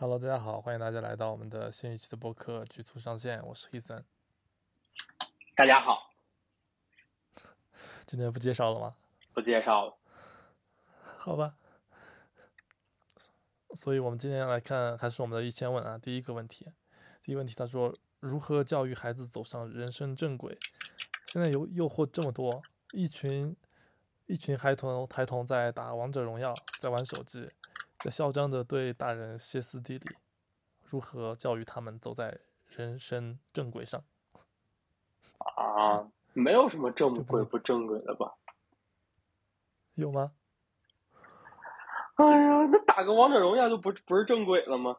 Hello，大家好，欢迎大家来到我们的新一期的播客《局促上线》，我是 Heason。大家好，今天不介绍了吗？不介绍了。好吧。所以我们今天来看，还是我们的一千问啊。第一个问题，第一个问题，他说如何教育孩子走上人生正轨？现在有诱惑这么多，一群一群孩童孩童在打王者荣耀，在玩手机，在嚣张的对大人歇斯底里，如何教育他们走在人生正轨上？啊，没有什么正轨不正轨的吧？有吗？哎呀，那打个王者荣耀就不不是正轨了吗？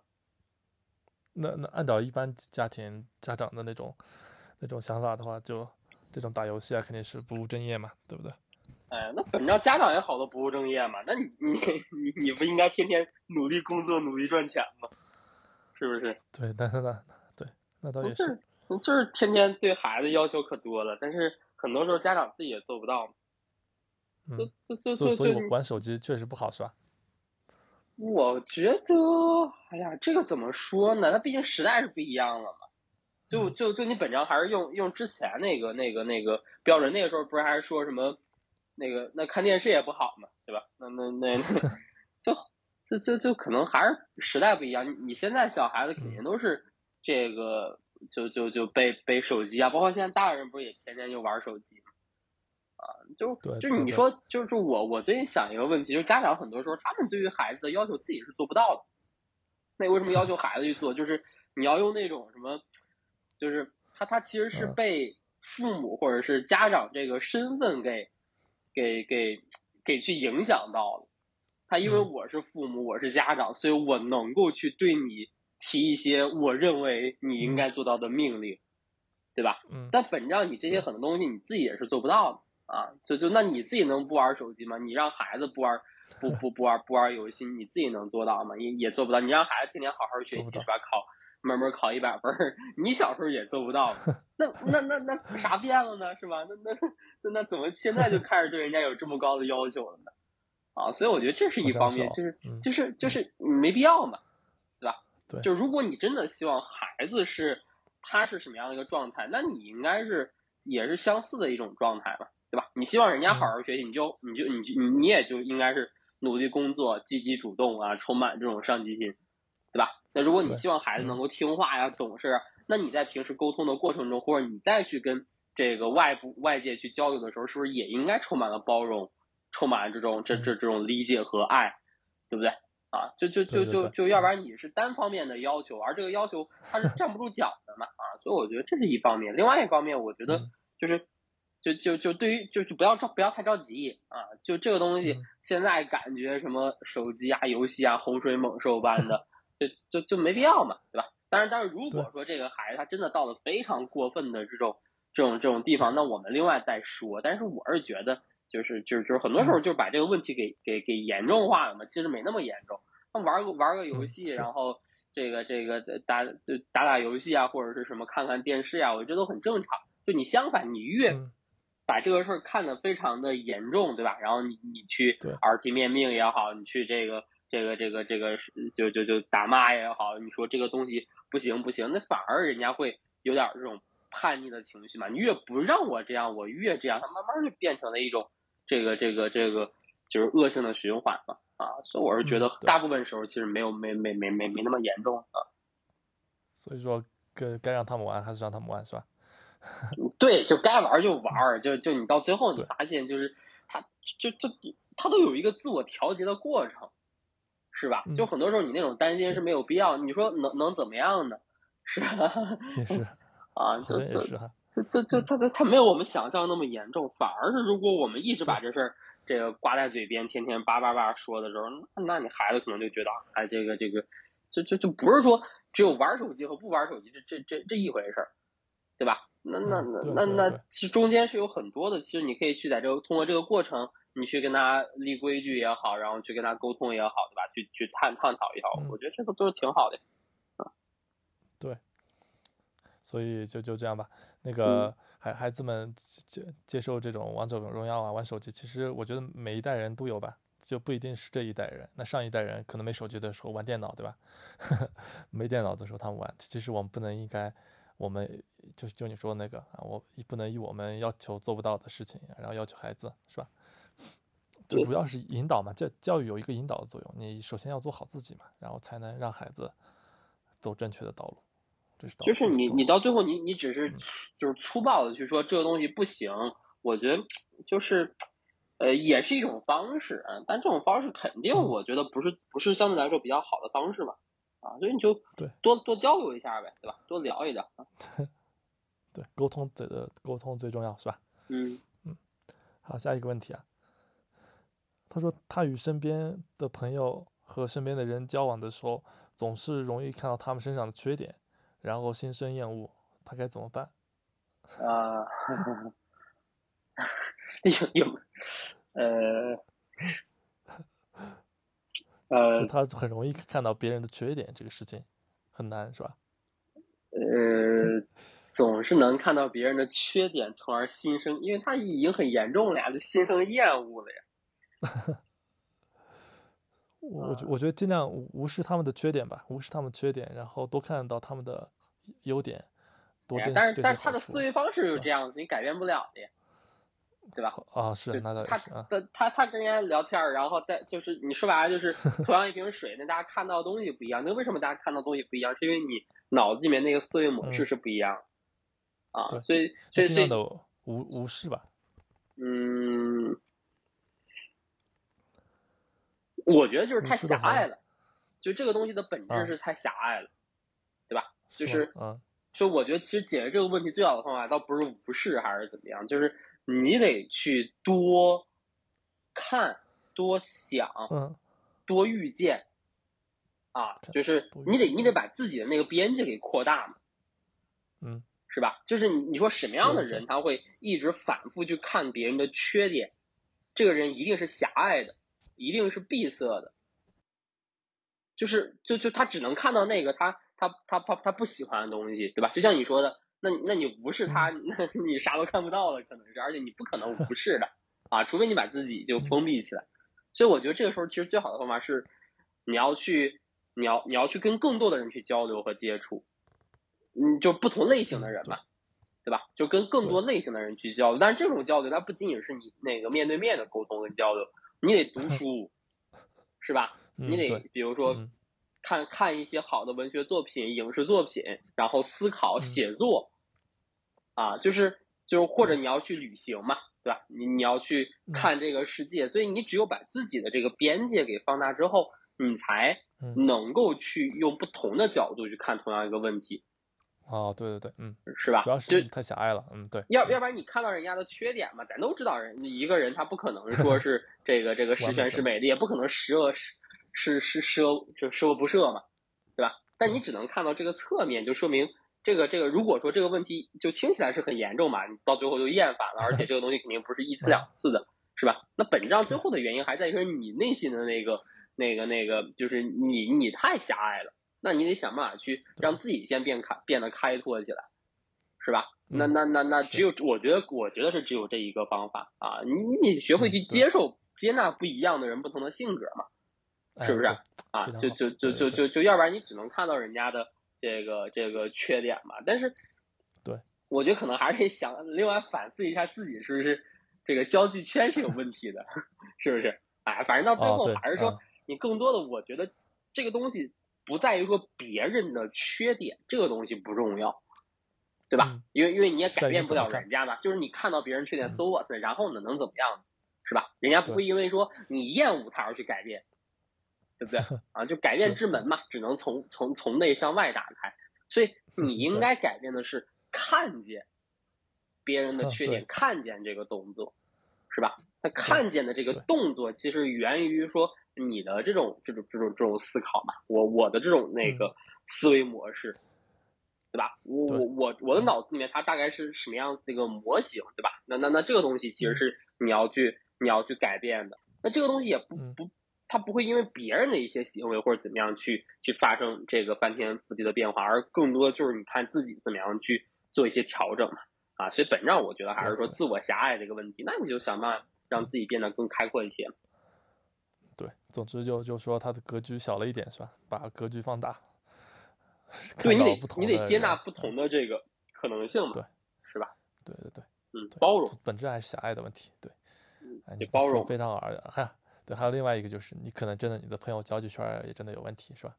那那按照一般家庭家长的那种那种想法的话，就这种打游戏啊，肯定是不务正业嘛，对不对？哎，那本着家长也好多不务正业嘛，那你你你你不应该天天努力工作、努力赚钱吗？是不是？对，那那那对，那倒也是，就是天天对孩子要求可多了，但是很多时候家长自己也做不到。嗯，就就就所以我玩手机确实不好，是吧？我觉得，哎呀，这个怎么说呢？它毕竟时代是不一样了嘛。就就就你本着还是用用之前那个那个那个标准，那个时候不是还是说什么那个那看电视也不好嘛，对吧？那那那就就就就可能还是时代不一样。你你现在小孩子肯定都是这个就就就背背手机啊，包括现在大人不是也天天就玩手机。啊，就就你说，就是我我最近想一个问题，就是家长很多时候他们对于孩子的要求自己是做不到的。那为什么要求孩子去做？就是你要用那种什么，就是他他其实是被父母或者是家长这个身份给给给给去影响到了。他因为我是父母，我是家长，所以我能够去对你提一些我认为你应该做到的命令，对吧？嗯。但本质上你这些很多东西你自己也是做不到的。啊，就就那你自己能不玩手机吗？你让孩子不玩，不不不玩不玩游戏，你自己能做到吗？也也做不到。你让孩子天天好好学习是吧？考门门考一百分，你小时候也做不到。那那那那啥变了呢？是吧？那那那那怎么现在就开始对人家有这么高的要求了呢？啊，所以我觉得这是一方面，就是就是就是没必要嘛，对吧？对。就如果你真的希望孩子是他是什么样的一个状态，那你应该是也是相似的一种状态嘛。对吧？你希望人家好好学习，你就你就你就你你也就应该是努力工作、积极主动啊，充满这种上进心，对吧？那如果你希望孩子能够听话呀、懂事，那你在平时沟通的过程中，或者你再去跟这个外部外界去交流的时候，是不是也应该充满了包容，充满了这种这这这种理解和爱，对不对？啊，就就就就就要不然你是单方面的要求，而这个要求它是站不住脚的嘛啊，所以我觉得这是一方面。另外一方面，我觉得就是。就就就对于就就不要着不要太着急啊！就这个东西，现在感觉什么手机啊、游戏啊，洪水猛兽般的，就就就没必要嘛，对吧？但是但是如果说这个孩子他真的到了非常过分的这种这种这种地方，那我们另外再说。但是我是觉得，就是就是就是很多时候就把这个问题给给给严重化了嘛，其实没那么严重。那玩个玩个游戏，然后这个这个打打打游戏啊，或者是什么看看电视啊，我觉得都很正常。就你相反，你越把这个事儿看得非常的严重，对吧？然后你你去耳提面命也好，你去这个这个这个这个就就就打骂也好，你说这个东西不行不行，那反而人家会有点这种叛逆的情绪嘛。你越不让我这样，我越这样，它慢慢就变成了一种这个这个这个就是恶性的循环嘛。啊，所以我是觉得大部分时候其实没有没没没没没那么严重啊。所以说该该让他们玩还是让他们玩，是吧？对，就该玩就玩，就就你到最后你发现就是他，就就他都有一个自我调节的过程，是吧？就很多时候你那种担心是没有必要。你说能能怎么样呢？是吧？也是 啊，就就就就他他他没有我们想象那么严重，反而是如果我们一直把这事儿这个挂在嘴边，天天叭叭叭说的时候，那那你孩子可能就觉得哎，这个这个，就就就不是说只有玩手机和不玩手机这这这这一回事儿，对吧？那那那那那，其实中间是有很多的，其实你可以去在这个通过这个过程，你去跟他立规矩也好，然后去跟他沟通也好，对吧？去去探探讨也好，我觉得这个都是挺好的。啊，对，所以就就这样吧。那个孩孩子们接接受这种王者荣耀啊，玩手机，其实我觉得每一代人都有吧，就不一定是这一代人。那上一代人可能没手机的时候玩电脑，对吧？没电脑的时候他们玩。其实我们不能应该，我们就是就你说那个啊，我不能以我们要求做不到的事情，然后要求孩子，是吧？就主要是引导嘛，教教育有一个引导的作用。你首先要做好自己嘛，然后才能让孩子走正确的道路。这是就是你你到最后你你只是就是粗暴的去说这个东西不行，我觉得就是呃也是一种方式啊，但这种方式肯定我觉得不是不是相对来说比较好的方式嘛啊，所以你就对多多交流一下呗，对吧？多聊一聊啊。对，沟通这个沟通最重要是吧？嗯嗯，好，下一个问题啊。他说，他与身边的朋友和身边的人交往的时候，总是容易看到他们身上的缺点，然后心生厌恶，他该怎么办？啊，有有，呃，呃，就他很容易看到别人的缺点，这个事情很难，是吧？呃，总是能看到别人的缺点，从而心生，因为他已经很严重了呀，就心生厌恶了呀。我觉我觉得尽量无视他们的缺点吧，无视他们缺点，然后多看到他们的优点，多珍惜但是但是他。的思维方式是吧是这样子，你改变不了的呀，对吧？啊，是就他那倒是啊，他他他跟人家聊天儿，然后再就是你说白了就是 同样一瓶水，那大家看到的东西不一样。那为什么大家看到东西不一样？是因为你脑子里面那个思维模式嗯是不一样的啊。所以所以所以就尽量的无无视吧。嗯，我觉得就是太狭隘了，就这个东西的本啊质是太狭隘了，对吧？就是所以我觉得其实解决这个问题最好的方法，倒不是无视还是怎么样，就是你得去多看、多想、嗯，多遇见，啊，就是你得你得把自己的那个边界给扩大嘛，嗯，是吧？就是你你说什么样的人他会一直反复去看别人的缺点，这个人一定是狭隘的，一定是闭塞的，就是就就他只能看到那个他他他他他不喜欢的东西，对吧？就像你说的，那那你无视他，嗯 那你啥都看不到了，可能是，而且你不可能无视的啊，除非你把自己就封闭起来。所以我觉得这个时候其实最好的方法是，你要去你要你要去跟更多的人去交流和接触，嗯，就不同类型的人嘛，对吧？就跟更多类型的人去交流。但是这种交流，它不仅仅是你那个面对面的沟通跟交流，你得读 书，是吧？你得比如说嗯看看一些好的文学作品、影视作品，然后思考嗯写作，啊，就是就是或者你要去旅行嘛，对吧？你你要去嗯看这个世界，所以你只有把自己的这个边界给放大之后，你才嗯，能够去用不同的角度去看同样一个问题，哦，对对对，嗯，是吧主要？是太狭隘了，嗯，对，要要不然你看到人家的缺点嘛，咱都知道人一个人他不可能说 是这个这个十全十美的，也不可能十恶十十十十恶就十恶不赦嘛，对吧？但你只能看到这个侧面，就说明这个这个如果说这个问题就听起来是很严重嘛，你到最后就厌烦了，而且这个东西肯定不是一次 两次的，是吧？那本质上最后的原因还在于说你内心的那个那个那个，就是你你太狭隘了，那你得想办法去让自己先变开变得开拓起来，是吧？那嗯那那那只有我觉得我觉得是只有这一个方法啊，你你学会去接受接纳不一样的人不同的性格嘛，哎是不是啊，就就就就就就要不然你只能看到人家的这个这个缺点嘛。但是，对，我觉得可能还是得想另外反思一下自己是不是这个交际圈是有问题的，是不是？哎，反正到最后还是说嗯你更多的，我觉得这个东西不在于说别人的缺点，这个东西不重要。对吧？嗯因为因为你也改变不了人家嘛，就是你看到别人缺点嗯，so what，然后呢能怎么样呢？是吧？人家不会因为说你厌恶他而去改变，对不对？啊，就改变之门嘛，只能从从从内向外打开。所以 你应该改变的是看见别人的嗯缺 点，看见这个动作，是吧？他看见的这个动作，其实源于说你的这种这种这种这种思考嘛，我我的这种那个思维模式，对吧？我我我我的嗯脑子里面它大概是什么样子的一个模型，对吧？那那那这个东西其实嗯是你要去你要去改变的。那这个东西也不嗯不，它不会因为别人的一些行为或者怎么样去去发生这个翻天覆地的变化，而更多就是你看自己怎么样去做一些调整嘛。啊，所以本质上我觉得还是说自我狭隘这个问题，那你就想办法让自己变得更开阔一些。对，总之就就说他的格局小了一点是吧？把格局放大，对你得你得接纳不同的这个可能性嘛，对是吧？对对对，嗯，包容，本质还是狭隘的问题。对，你包容非常而还有对，还有另外一个就是，你可能真的你的朋友交际圈也真的有问题，是吧？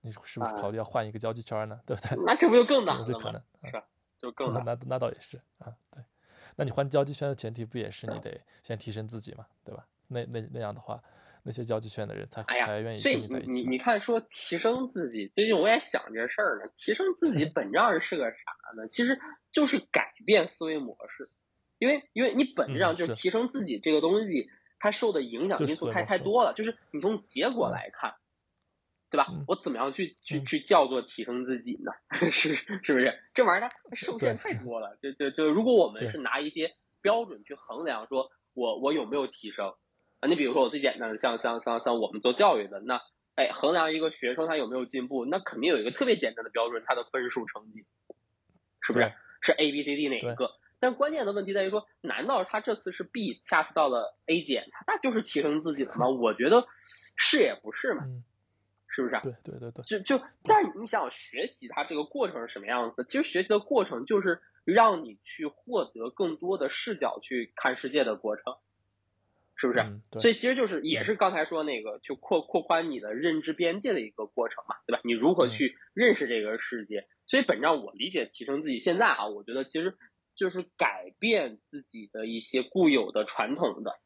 你是不是考啊虑要换一个交际圈儿呢？对不对？那这不就更难了这可？能，是吧？就更 难。那那倒也是啊，对。那你换交际圈的前提不也是你得先提升自己嘛，对吧？那那那样的话，那些交际圈的人才哎呀才愿意所以跟你在一起嘛。你你看，说提升自己，最近我也想这事儿呢。提升自己本质上是个啥呢？其实就是改变思维模式，因为因为你本质嗯上就是提升自己这个东西，它受的影响因素太太多了。就是你从结果嗯来看，对吧嗯？我怎么样去去嗯去叫做提升自己呢？是是不是？这玩意儿它它受限太多了。就就就如果我们是拿一些标准去衡量，说我我有没有提升啊？你比如说我最简单的，像像像像我们做教育的，那哎衡量一个学生他有没有进步，那肯定有一个特别简单的标准，他的分数成绩，是不是？是 A B C D 哪一个？但关键的问题在于说，难道他这次是 B，下次到了 A 减，他那就是提升自己了吗？我觉得是也不是嘛，嗯，是不是啊？对对对对，就就，但是你想学习它这个过程是什么样子的？其实学习的过程就是让你去获得更多的视角去看世界的过程，是不是？所以其实就是也是刚才说那个，就扩扩宽你的认知边界的一个过程嘛，对吧？你如何嗯去认识这个世界？所以本质上我理解提升自己，现在啊，我觉得其实就是改变自己的一些固有的传统的，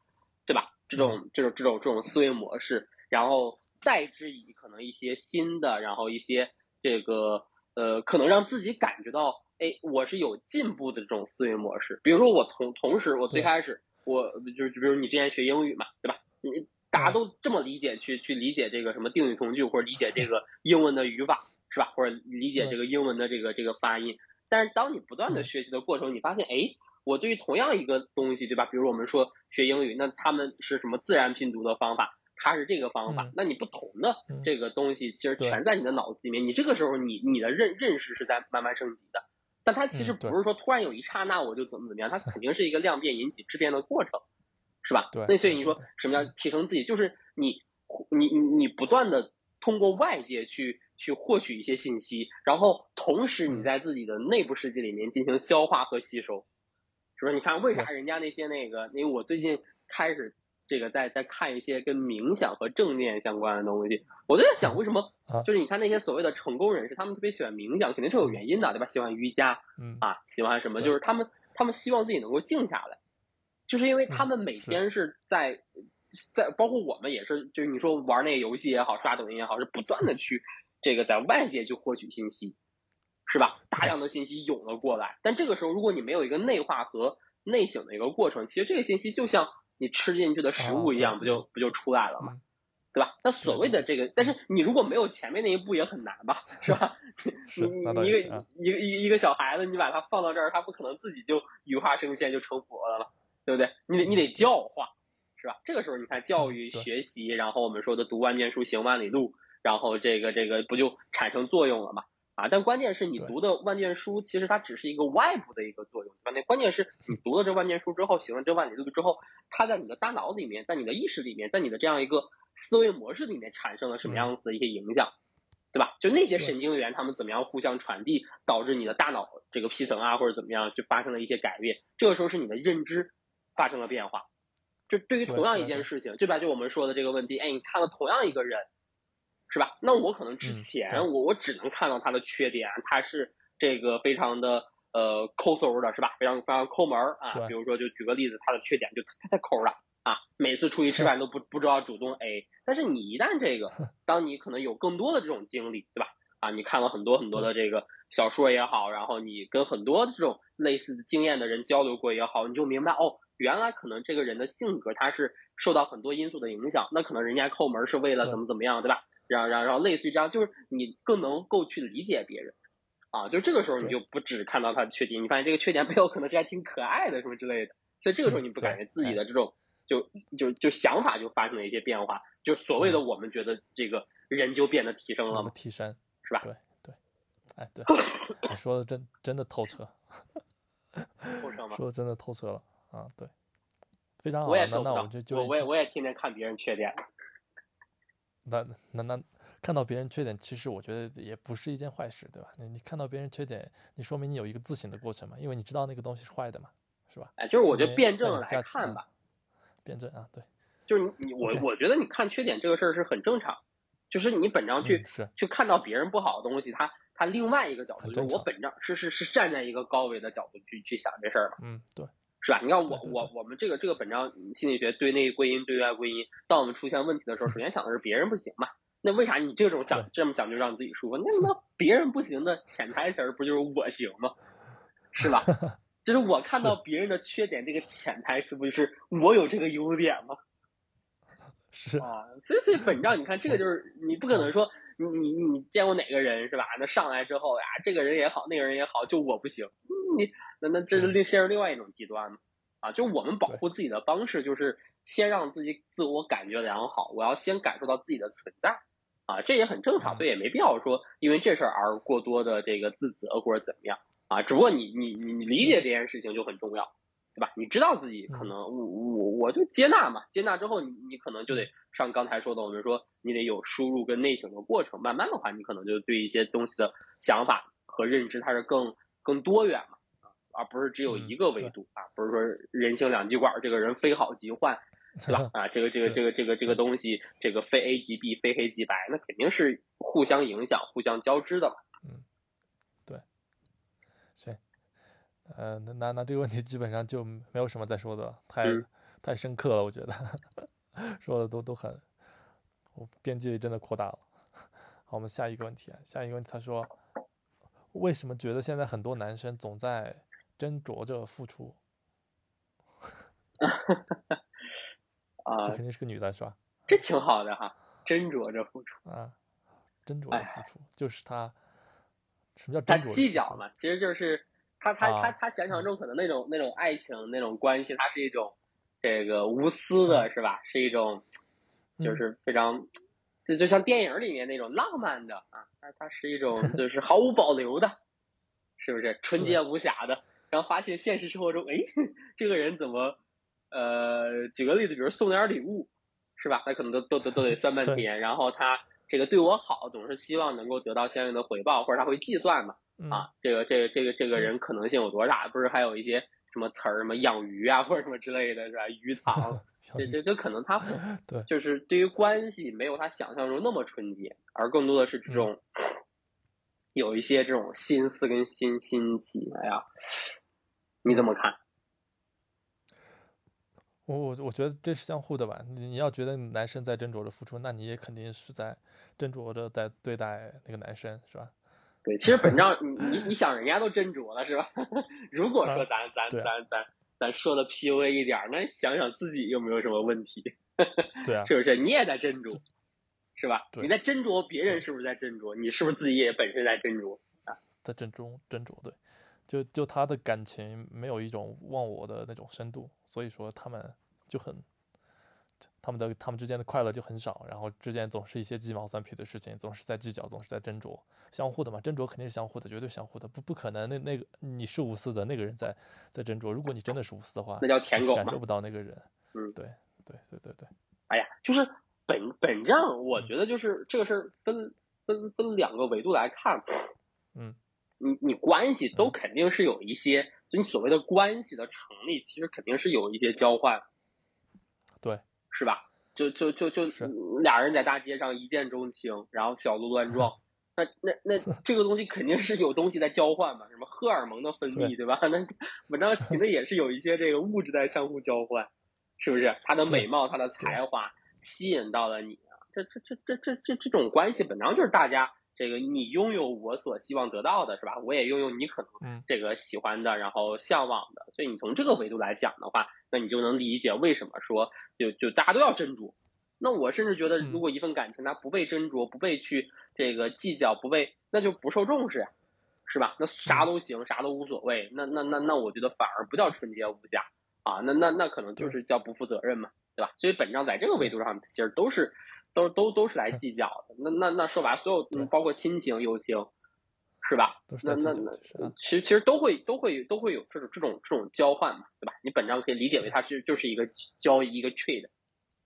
对吧？这种这种这种这种思维模式，然后代之以可能一些新的，然后一些这个呃，可能让自己感觉到，哎，我是有进步的这种思维模式。比如说我同同时，我最开始我就是比如你之前学英语嘛，对吧？你大家嗯都这么理解去去理解这个什么定语从句，或者理解这个英文的语法，是吧？或者理解这个英文的这个这个发音。但是当你不断的嗯学习的过程，你发现，哎，我对于同样一个东西，对吧？比如我们说学英语，那他们是什么自然拼读的方法，它是这个方法嗯，那你不同的嗯这个东西其实全在你的脑子里面，你这个时候你你的认认识是在慢慢升级的。但它其实不是说突然有一刹那我就怎么怎么样，它肯定是一个量变引起质变的过程，是吧？对那所以你说什么叫提升自己？就是你你你你不断的通过外界去去获取一些信息，然后同时你嗯在自己的内部世界里面进行消化和吸收，是不是？你看为啥人家那些那个？因为我最近开始这个在在看一些跟冥想和正念相关的东西，我就在想为什么 啊。就是你看那些所谓的成功人士，他们特别喜欢冥想，肯定是有原因的，对吧？喜欢瑜伽嗯。啊，喜欢什么？就是他们他们希望自己能够静下来，就是因为他们每天是在在，包括我们也是，就是你说玩那个游戏也好，刷抖音也好，是不断的去 这个在外界去获取信息，是吧？大量的信息涌了过来，但这个时候如果你没有一个内化和内省的一个过程，其实这个信息就像你吃进去的食物一样，不就不就出来了吗？嗯对吧？那所谓的这个，但是你如果没有前面那一步也很难吧，是吧？是你你一个一个一一个小孩子，你把他放到这儿，他不可能自己就羽化升仙就成佛了嘛，对不对？你得你得教化，是吧？这个时候你看教育学习，然后我们说的读万卷书行万里路，然后这个这个不就产生作用了嘛？啊，但关键是你读的万卷书，其实它只是一个外部的一个作用，对吧？那关键是你读了这万卷书之后，行了这万里路之后，它在你的大脑里面，在你的意识里面，在你的这样一个思维模式里面产生了什么样子的一些影响，对吧？就那些神经元它们怎么样互相传递，导致你的大脑这个皮层啊或者怎么样就发生了一些改变，这个时候是你的认知发生了变化。就对于同样一件事情，对吧？就我们说的这个问题，哎，你看了同样一个人，是吧？那我可能之嗯前、对我我只能看到他的缺点，他是这个非常的呃抠搜的，是吧？非常非常抠门儿啊。对比如说，就举个例子，他的缺点就他太抠了啊，每次出去吃饭都不不知道主动 A。但是你一旦这个，当你可能有更多的这种经历，对吧？啊，你看了很多很多的这个小说也好，然后你跟很多这种类似的经验的人交流过也好，你就明白哦，原来可能这个人的性格他是受到很多因素的影响，那可能人家抠门是为了怎么怎么样，对吧？然后然后然后类似于这样，就是你更能够去理解别人，啊，就这个时候你就不只看到他的缺点，你发现这个缺点 背后可能是还挺可爱的什么之类的，所以这个时候 你不感觉自己的这种就就就想法就发生了一些变化，就所谓的我们觉得这个人就变得提升了那么嘛，提升是吧？对对，哎对，你说的真真的透彻，透彻吗，说的真的透彻了啊，对，非常好我也啊，那那我就就我我也我也天天看别人缺点，那那那看到别人缺点，其实我觉得也不是一件坏事，对吧？你你看到别人缺点，你说明你有一个自省的过程嘛，因为你知道那个东西是坏的嘛，是吧？哎，就是我觉得辩证来来看吧，辩证啊，对，就是你你我我觉得你看缺点这个事儿是很正常，就是你本着去是去看到别人不好的东西，他他另外一个角度，就是我本着是是是站在一个高维的角度去去想这事儿嘛，嗯，对。是吧？你看我我我们这个这个本章心理学对内归因对外归因，当我们出现问题的时候，首先想的是别人不行嘛？那为啥你这种想这么想就让自己舒服？那那别人不行的潜台词不就是我行吗？是吧？就是我看到别人的缺点，这个潜台词不就是我有这个优点吗？是啊，所以所以本章你看这个就是你不可能说你你你见过哪个人是吧？那上来之后呀，这个人也好，那个人也好，就我不行，你。那那这是另陷入另外一种极端嘛？啊，就我们保护自己的方式，就是先让自己自我感觉良好，我要先感受到自己的存在，啊，这也很正常，所以也没必要说因为这事儿而过多的这个自责或者怎么样啊。只不过你你你理解这件事情就很重要，对吧？你知道自己可能我我我就接纳嘛，接纳之后你你可能就得上刚才说的，我们说你得有输入跟内省的过程，慢慢的话，你可能就对一些东西的想法和认知它是更更多元嘛。而不是只有一个维度啊，不是说人性两极管，这个人非好即坏，对吧？啊，这个这个这个这个这个东西，这个非 A 即 B，非黑即白，那肯定是互相影响、互相交织的嘛。嗯，对，行，呃，那那那这个问题基本上就没有什么再说的，太太深刻了，我觉得 说的都都很，我边界真的扩大了。好，我们下一个问题啊，下一个问题，他说，为什么觉得现在很多男生总在斟酌着付出，啊，这肯定是个女的，是吧？这挺好的哈，斟酌着付出啊，斟酌着付出，就是他什么叫斟酌？计较嘛，其实就是他他他他想象中可能那种那种爱情那种关系，它是一种这个无私的，是吧？是一种就是非常就就像电影里面那种浪漫的啊，它它是一种 就是毫无保留的，是不是纯洁无瑕的？然后发现现实生活中，哎，这个人怎么，呃，举个例子，比如送点礼物，是吧？他可能都都都都得算半天。然后他这个对我好，总是希望能够得到相应的回报，或者他会计算嘛？啊，这个这个这个这个人可能性有多大？不是还有一些什么词儿，什么养鱼啊，或者什么之类的，是吧？鱼 塘，这这这可能他对，就是对于关系没有他想象中那么纯洁，而更多的是这种有一些这种心思跟心心机，哎呀。你怎么看？我我我觉得这是相互的吧。你你要觉得男生在斟酌着付出，那你也肯定是在斟酌着在对待那个男生，是吧？对，其实本章你你你想，人家都斟酌了，是吧？如果说咱咱咱咱咱说的 PUA 一点，那想想自己有没有什么问题？对啊，是不是？你也在斟酌，是吧？你在斟酌别人是不是在斟酌？你是不是自己也本身在斟酌啊？在斟酌斟酌，对。就就他的感情没有一种忘我的那种深度，所以说他们就很，他们的他们之间的快乐就很少，然后之间总是一些鸡毛蒜皮的事情，总是在计较，总是在斟酌，相互的嘛，斟酌肯定是相互的，绝对相互的，不不可能那那个你是无私的，那个人在在斟酌，如果你真的是无私的话，那叫舔狗，感受不到那个人，嗯，对对对对对，哎呀，就是本本上，我觉得就是这个事儿分分分两个维度来看，嗯。你你关系都肯定是有一些，就你所谓的关系的成立，其实肯定是有一些交换，对，是吧？就就就就俩人在大街上一见钟情，然后小鹿乱撞，那那那 这个东西肯定是有东西在交换嘛？什么荷尔蒙的分泌，对吧？那文章提的也是有一些这个物质在相互交换，是不是？他的美貌，他的才华吸引到了你啊，这这这这这这这种关系本来就是大家。这个你拥有我所希望得到的是吧？我也拥有你可能这个喜欢的，然后向往的。所以你从这个维度来讲的话，那你就能理解为什么说就就大家都要斟酌。那我甚至觉得，如果一份感情它不被斟酌，不被去这个计较，不被那就不受重视，是吧？那啥都行，啥都无所谓。那那那那我觉得反而不叫纯洁无价啊。那那那可能就是叫不负责任嘛，对吧？所以本章在这个维度上其实都是。都都都是来计较的，那那那说白了，所有包括亲情、友情，是吧？那那那，其实其实都会都会都会有这种这种这种交换嘛，对吧？你本章可以理解为它是就是一个交易一个 trade，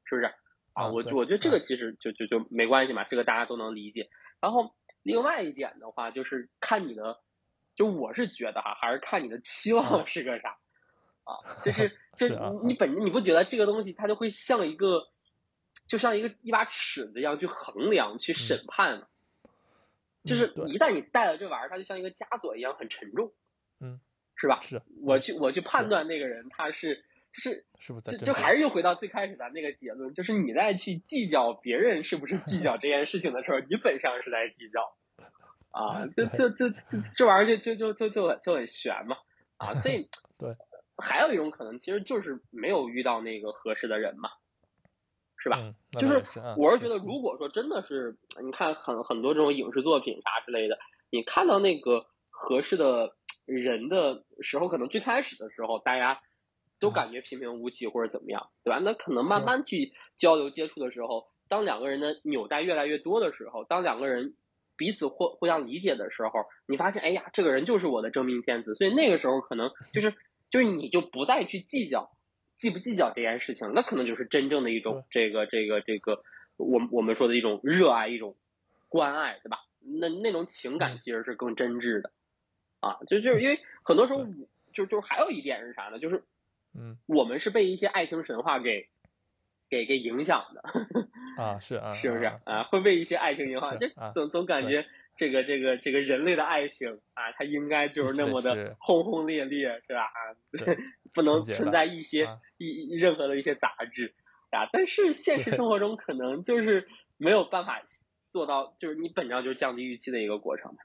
是不是？啊，我对我觉得这嗯个其实就就就没关系嘛，这个大家都能理解。然后另外一点的话，就是看你的，就我是觉得哈，还是看你的期望是个啥啊，就是 就是啊你本你不觉得这个东西它就会像一个，就像一个一把尺子一样去衡量、去审判吗？就是一旦你带了这玩意儿，它就像一个枷锁一样很沉重，嗯，是吧？是我去我去判断那个人他是就是是不是在就就还是又回到最开始咱那个结论，就是你在去计较别人是不是计较这件事情的时候，你本上是在计较，啊，这这这这这玩意儿就就就就就很就很悬嘛，啊，所以 对，还有一种可能其实就是没有遇到那个合适的人嘛，是吧？就是我是觉得，如果说真的是，你看很很多这种影视作品啥之类的，你看到那个合适的人的时候，可能最开始的时候大家都嗯感觉平平无奇或者怎么样，对吧？那可能慢慢去交流接触的时候，当两个人的纽带越来越多的时候，当两个人彼此互互相理解的时候，你发现，哎呀，这个人就是我的真命天子，所以那个时候可能就是就是你就不再去计较。计不计较这件事情，那可能就是真正的一种这个这个这个，我们我们说的一种热爱，一种关爱，对吧？那那种情感嗯其实是更真挚的，啊，就就是因为很多时候，就就还有一点是啥呢？就是嗯我们是被一些爱情神话给给给影响的，啊是啊是不是啊啊？会被一些爱情影响，是这啊总总感觉这个这个这个人类的爱情啊，它应该就是那么的轰轰烈烈，是吧？啊，对不能存在一些啊一一任何的一些杂质啊。但是现实生活中可能就是没有办法做到，就是你本质上就是降低预期的一个过程。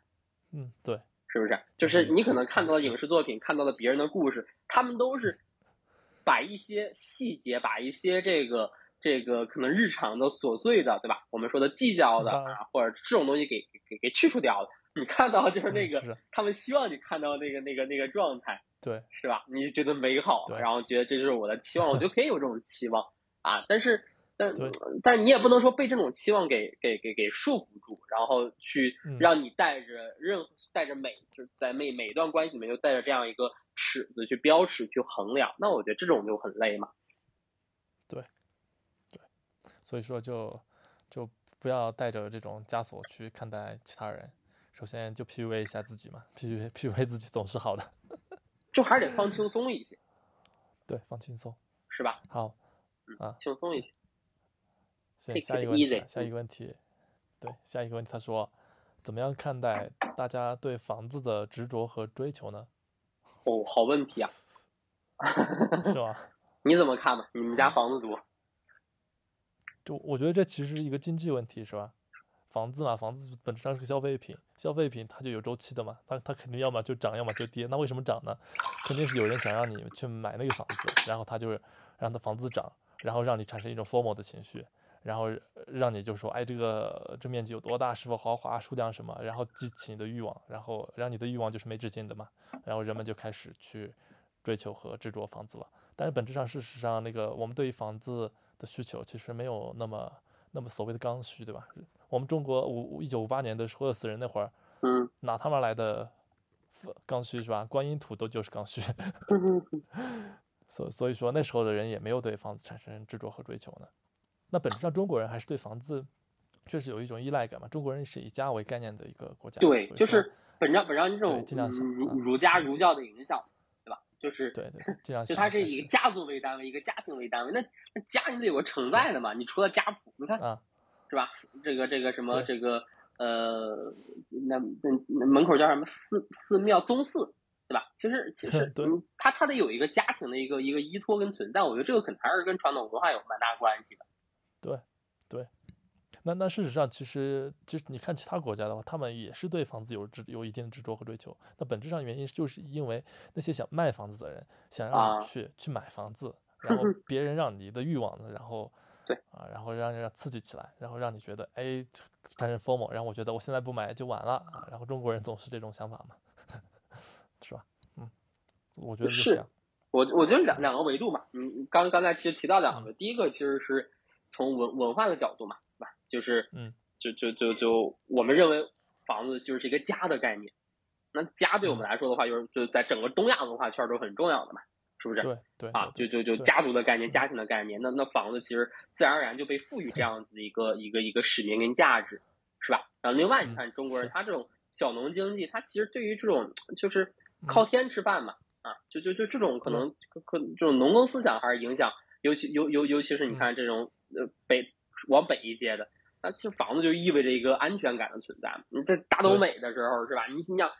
嗯对是不是？就是你可能看到的影视作品，看到的别人的故事，他们都是 把一些细节，把一些这个这个可能日常的琐碎的，对吧？我们说的计较的啊，或者这种东西给给给去除掉了。你看到就是那个、他们希望你看到那个那个那个状态，对是吧？你就觉得美好，对然后觉得这就是我的期望，我就可以有这种期望 啊。但是，但但你也不能说被这种期望给给给给束缚住，然后去嗯让你带着任带着每就是在每每一段关系里面就带着这样一个尺子去标尺去衡量，那我觉得这种就很累嘛。对，对所以说就就不要带着这种枷锁去看待其他人。首先就 PUA 一下自己嘛，PUA PUA 自己总是好的。就还是得放轻松一些，对，放轻松。是吧？好啊，轻松一些。行，下一个问题下一个问题，对，下一个问题，他说，怎么样看待大家对房子的执着和追求呢？哦，好问题啊，是吧？你怎么看呢？你们家房子多？就我觉得这其实是一个经济问题，是吧？房子嘛，房子本质上是个消费品，消费品它就有周期的嘛，它它肯定要么就涨，要么就跌。那为什么涨呢？肯定是有人想让你去买那个房子，然后他就是让它房子涨，然后让你产生一种 formal 的情绪，然后让你就说，哎，这个这面积有多大，是否豪华，数量什么，然后激起你的欲望，然后让你的欲望就是没止境的嘛，然后人们就开始去追求和执着房子了。但是本质上，事实上，那个我们对于房子的需求其实没有那么那么所谓的刚需，对吧？我们中国五一九五八年的时候饿死人那会儿，嗯，哪他妈来的刚需是吧？观音土都就是刚需，所所以说那时候的人也没有对房子产生执着和追求呢。那本质上中国人还是对房子确实有一种依赖感嘛。中国人是以家为概念的一个国家，对，就是本上本着这种对尽量想儒啊儒家儒教的影响，对吧？就是对对对，尽量就想还它是以家族为单位，一个家庭为单位，那那家你得有个承载的嘛。你除了家谱，你看啊，是吧？这个这个什么这个呃，那那那门口叫什么寺寺庙宗寺，对吧？其实其实 对嗯，它它得有一个家庭的一个一个依托跟存在，我觉得这个可能还是跟传统文化有蛮大关系的。对对。那那事实上，其实其实你看其他国家的话，他们也是对房子有执有一定的执着和追求。那本质上原因就是因为那些想卖房子的人想让啊你去、去买房子，然后别人让你的欲望呢，然后对啊，然后让让刺激起来，然后让你觉得哎产生 formal，然后我觉得我现在不买就晚了啊。然后中国人总是这种想法嘛，是吧？嗯，我觉得就是是这样。我我觉得两两个维度嘛，嗯，刚刚才其实提到嗯两个，第一个其实是从文文化的角度嘛，对吧？就是嗯，就就就就我们认为房子就是一个家的概念，那家对我们来说的话，就是就在整个东亚文化圈都很重要的嘛，是不是？对对啊，就就就家族的概念、家庭的概念，那那房子其实自然而然就被赋予这样子的一个一个一个使命跟价值，是吧？然后另外你嗯看中国人他这种小农经济，他其实对于这种就是靠天吃饭嘛，啊，就就就这种可能可可这种农耕思想还是影响，尤其尤尤尤其是你看这种呃北往北一些的。那其实房子就意味着一个安全感的存在。你在大东北的时候是吧？你你想，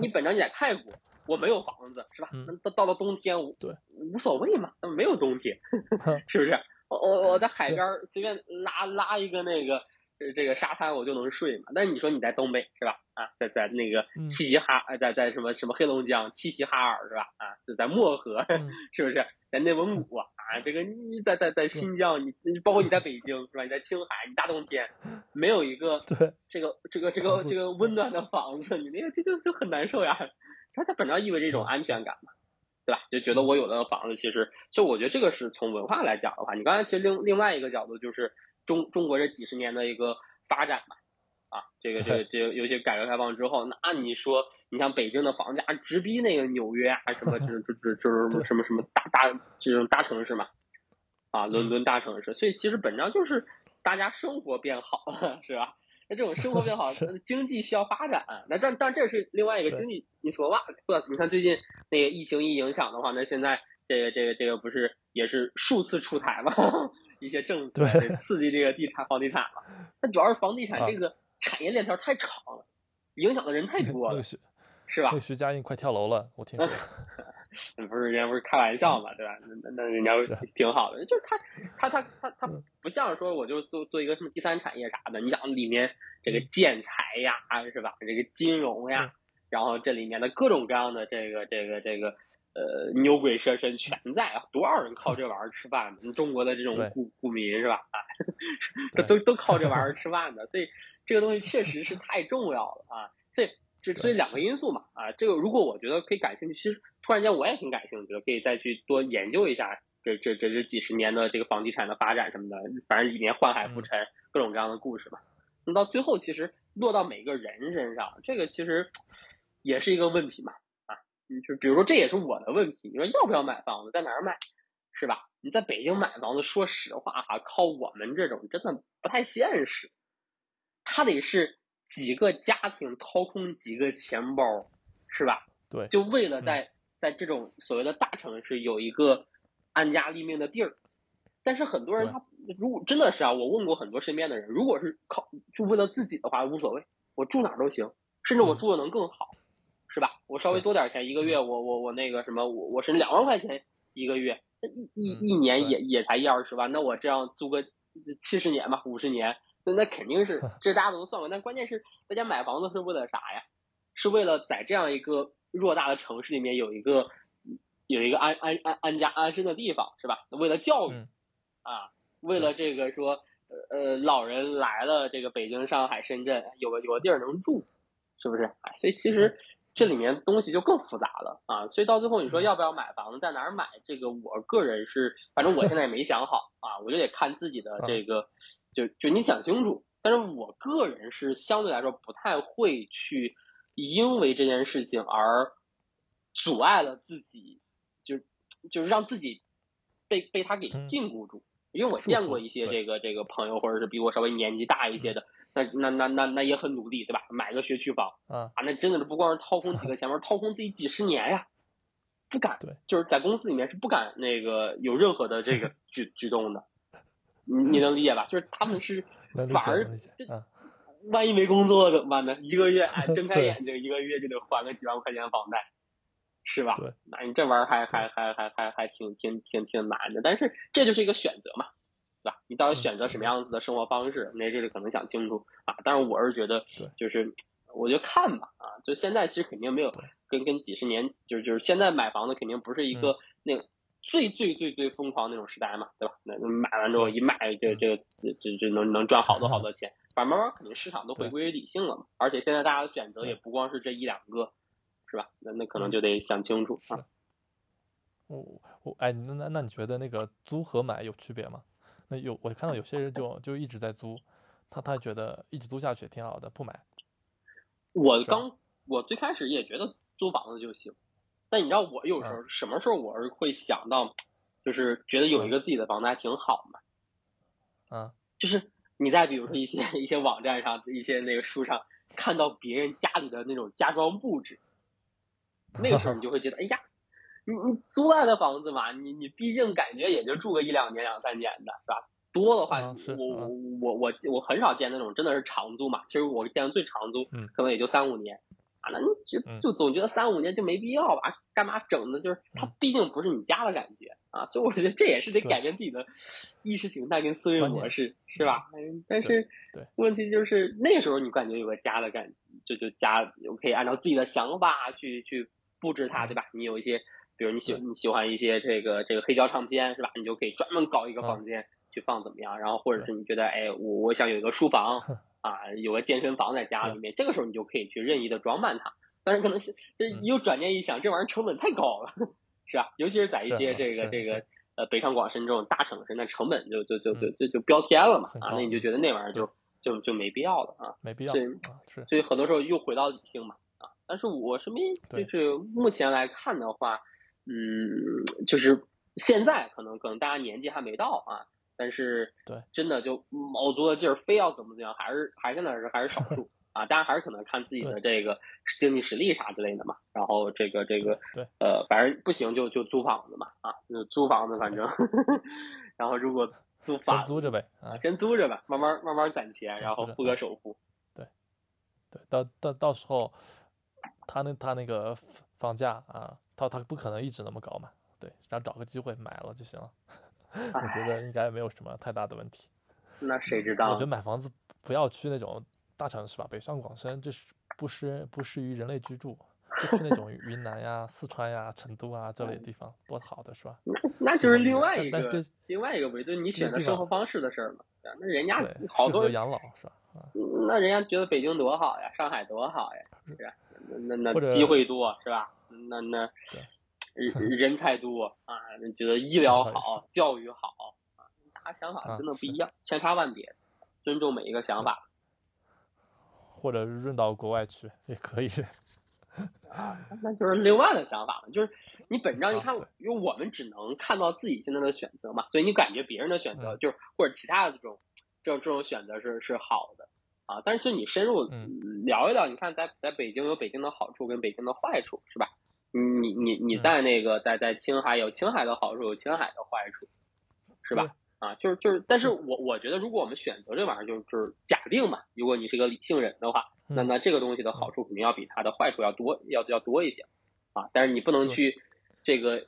你本着你在泰国，我没有房子是吧？嗯那到到了冬天，无对无所谓嘛，那没有冬天，是不是？我我我在海边儿随便拉拉一个那个呃这个沙滩我就能睡嘛。但是你说你在东北是吧？啊，在在那个嗯齐齐哈呃在在什么什么黑龙江齐齐哈尔是吧？啊，就在漠河，嗯 是不是？在内蒙古啊，啊，这个你在在在新疆，你你包括你在北京是吧？你在青海，你大冬天 没有一个对这个这个这个这个温暖的房子，你那个这就就很难受呀。它它本质上意味着一种嗯。安全感嘛，对吧？就觉得我有了房子，其实就我觉得这个是从文化来讲的话，你刚才其实另另外一个角度就是中中国这几十年的一个发展嘛，啊，这个这个这个尤其改革开放之后，那你说你像北京的房价直逼那个纽约啊，什么这这这这什么什么大大这种大城市嘛，啊，伦敦大城市，所以其实本质上就是大家生活变好了，是吧？那这种生活变好，经济需要发展，那但但这是另外一个经济你说哇，不，你看最近那个疫情一影响的话，那现在这个这个这个不是也是数次出台嘛，一些政策对刺激这个地产房地产嘛，那主要是房地产啊。这个产业链条太长了，影响的人太多了是吧那？徐佳印快跳楼了，我听说。不是人家不是开玩笑嘛，对吧？那那那人家挺好的，就是他 他他他他嗯不像说我就做做一个什么第三产业啥的，你想里面这个嗯建材呀，是吧？这个金融呀，然后这里面的各种各样的这个这个这个呃牛鬼蛇神全在啊，多少人靠这玩意儿吃饭呢？中国的这种对股股民是吧？啊，对都都靠这玩意儿吃饭的，所以这个东西确实是太重要了啊！所以这对所以两个因素嘛啊，这个如果我觉得可以感兴趣，其实突然间我也挺感兴趣的，可以再去多研究一下这这这这几十年的这个房地产的发展什么的，反正里面宦海嗯浮沉，各种各样的故事嘛。那到最后其实落到每个人身上，这个其实也是一个问题嘛啊，你就比如说这也是我的问题，你说要不要买房子，在哪儿买，是吧？你在北京买房子，说实话哈，靠我们这种真的不太现实，他得是几个家庭掏空几个钱包，是吧？对，就为了嗯在、在这种所谓的大城市有一个安家立命的地儿。但是很多人他如果真的是啊，我问过很多身边的人，如果是靠就为了自己的话无所谓，我住哪儿都行，甚至我嗯住的能更好，是吧？我稍微多点钱一个月，我我我那个什么，我我甚至两万块钱一个月，那一一嗯一年对也也才一二十万，那我这样租个七十年吧，五十年，那那肯定是 这大家都能算过。但关键是大家买房子是为了啥呀？是为了在这样一个偌大的城市里面有一个有一个安安安安家安身的地方，是吧？为了教育、嗯啊，为了这个说呃呃老人来了，这个北京、上海、深圳有个有个地儿能住，是不是？啊，所以其实这里面东西就更复杂了啊。所以到最后你说嗯要不要买房子，在哪儿买？这个我个人是，反正我现在也没想好啊，我就得看自己的这个，就就你想清楚。但是我个人是相对来说不太会去因为这件事情而阻碍了自己，就就是让自己被被他给嗯禁锢住。因为我见过一些这个这个朋友，或者是比我稍微年纪大一些的，那那那那那也很努力，对吧？买个学区房啊，啊，那真的是不光是掏空几个 钱包，掏空自己几十年呀，不敢，对，就是在公司里面是不敢那个有任何的这个 举举动的，你你能理解吧？就是他们是能理反而解能理解这啊，万一没工作怎么办呢？一个月哎，睁开眼睛一个月就得还个几万块钱房贷，是吧？对，那你这玩意儿还还还还还还挺挺挺挺难的，但是这就是一个选择嘛，对吧？你到底嗯选择什么样子的生活方式，那这个可能想清楚啊。但是我是觉得，就是我就看吧啊，就现在其实肯定没有跟跟几十年，就是就是现在买房子肯定不是一嗯个那个。最最最最疯狂那种时代嘛，对吧？那那买完之后一卖，这嗯这个这这这能能赚好多好多钱。反正慢慢肯定市场都回归于理性了嘛，而且现在大家的选择也不光是这一两个，是吧？那那可能嗯就得想清楚啊。是我我哎，那那那你觉得那个租和买有区别吗？那有我看到有些人就就一直在租，他他觉得一直租下去挺好的，不买。我刚我最开始也觉得租房子就行，但你知道我有时候什么时候我是会想到，就是觉得有一个自己的房子还挺好嘛。啊，就是你在比如说一些一些网站上、一些那个书上看到别人家里的那种家装布置，那个时候你就会觉得，哎呀，你你租来的房子嘛，你你毕竟感觉也就住个一两年、两三年的，是吧？多的话，我我我我我很少见那种真的是长租嘛。其实我见的最长租，可能也就三五年。啊，那你就就总觉得三五年就没必要吧？干嘛整的？就是它毕竟不是你家的感觉啊，所以我觉得这也是得改变自己的意识形态跟思维模式，是吧？但是问题就是那时候你感觉有个家的感觉，就就家我可以按照自己的想法去去布置它，对吧？你有一些，比如你喜你喜欢一些这个这个黑胶唱片，是吧？你就可以专门搞一个房间去放怎么样？然后或者是你觉得，哎，我我想有一个书房。啊，有个健身房在家里面，这个时候你就可以去任意的装扮它。但是可能是这又转念一想，这玩意儿成本太高了，是吧？尤其是在一些这个这个呃北上广深这种大城市，那成本就就就就就就飙天了嘛啊！那你就觉得那玩意儿就就就没必要了啊，没必要。对，是。所以很多时候又回到理性嘛啊。但是我身边就是目前来看的话，嗯，就是现在可能可能大家年纪还没到啊。但是，对，真的就卯足了劲儿，非要怎么怎么样，还是还是那是还是少数 啊。当然还是可能看自己的这个经济实力啥之类的嘛。然后这个这个，对，呃，反正不行就就租房子嘛啊，就租房子反正。然后如果租房，先租着呗啊，先租着吧，慢慢慢慢攒钱，然后付个首付。对，对，到到到时候，他那他那个房价啊，他他不可能一直那么高嘛。对，然后找个机会买了就行了。我觉得应该没有什么太大的问题。那谁知道？我觉得买房子不要去那种大城市吧，北上广深这是不适不适于人类居住，就去那种云南呀、四川呀、成都啊这类地方，多好的是吧？那那就是另外一个另外一个维度，你选择生活方式的事儿嘛。那人家好多养老是吧？那人家觉得北京多好呀，上海多好呀，是吧？那那那机会多是吧？那那。人人才多啊，觉得医疗好，教育好啊，大家想法真的不一样，千差万别，尊重每一个想法。或者润到国外去也可以。啊，那就是另外的想法了，就是你本着你看，因为我们只能看到自己现在的选择嘛，所以你感觉别人的选择就是或者其他的这种这种这种选择是是好的啊，但是其实你深入聊一聊，你看在在北京有北京的好处跟北京的坏处，是吧？你你你在那个在在青海有青海的好处，有青海的坏处，是吧？啊，就是就是，但是我我觉得，如果我们选择这玩意儿，就是就是假定嘛，如果你是个理性人的话，那那这个东西的好处肯定要比它的坏处要多，要要多一些，啊，但是你不能去这个